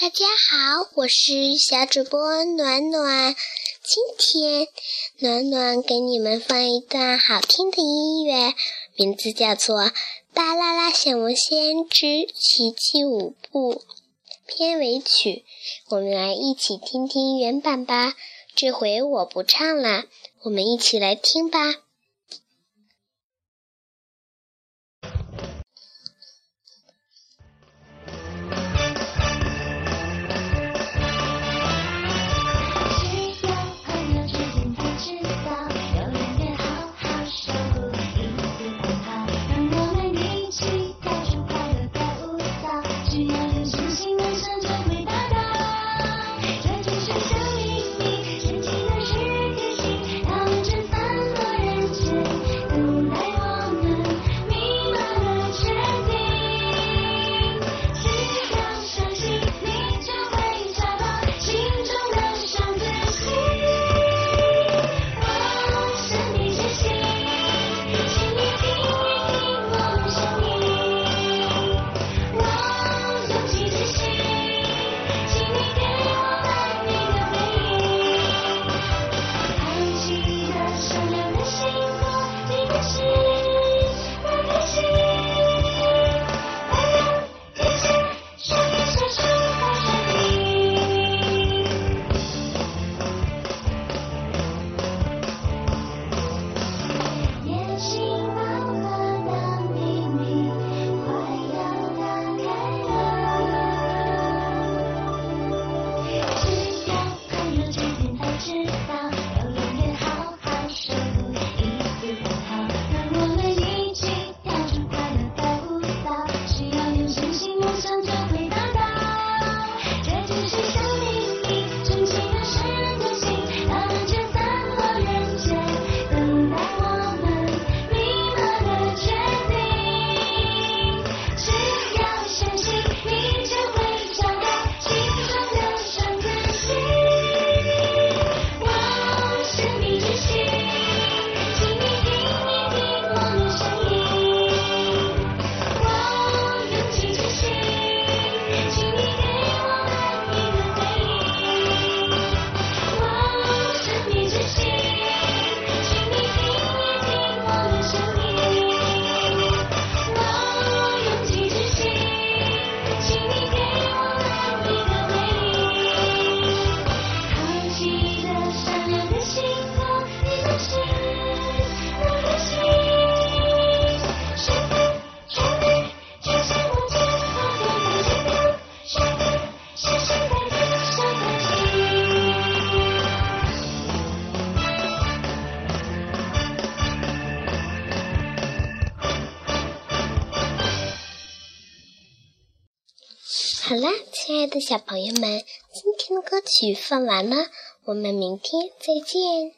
大家好，我是小主播暖暖。今天暖暖给你们放一段好听的音乐，名字叫做《巴啦啦小魔仙之奇迹舞步》片尾曲。我们来一起听听原版吧。这回我不唱了，我们一起来听吧。to you. 好啦，亲爱的小朋友们，今天的歌曲放完了，我们明天再见。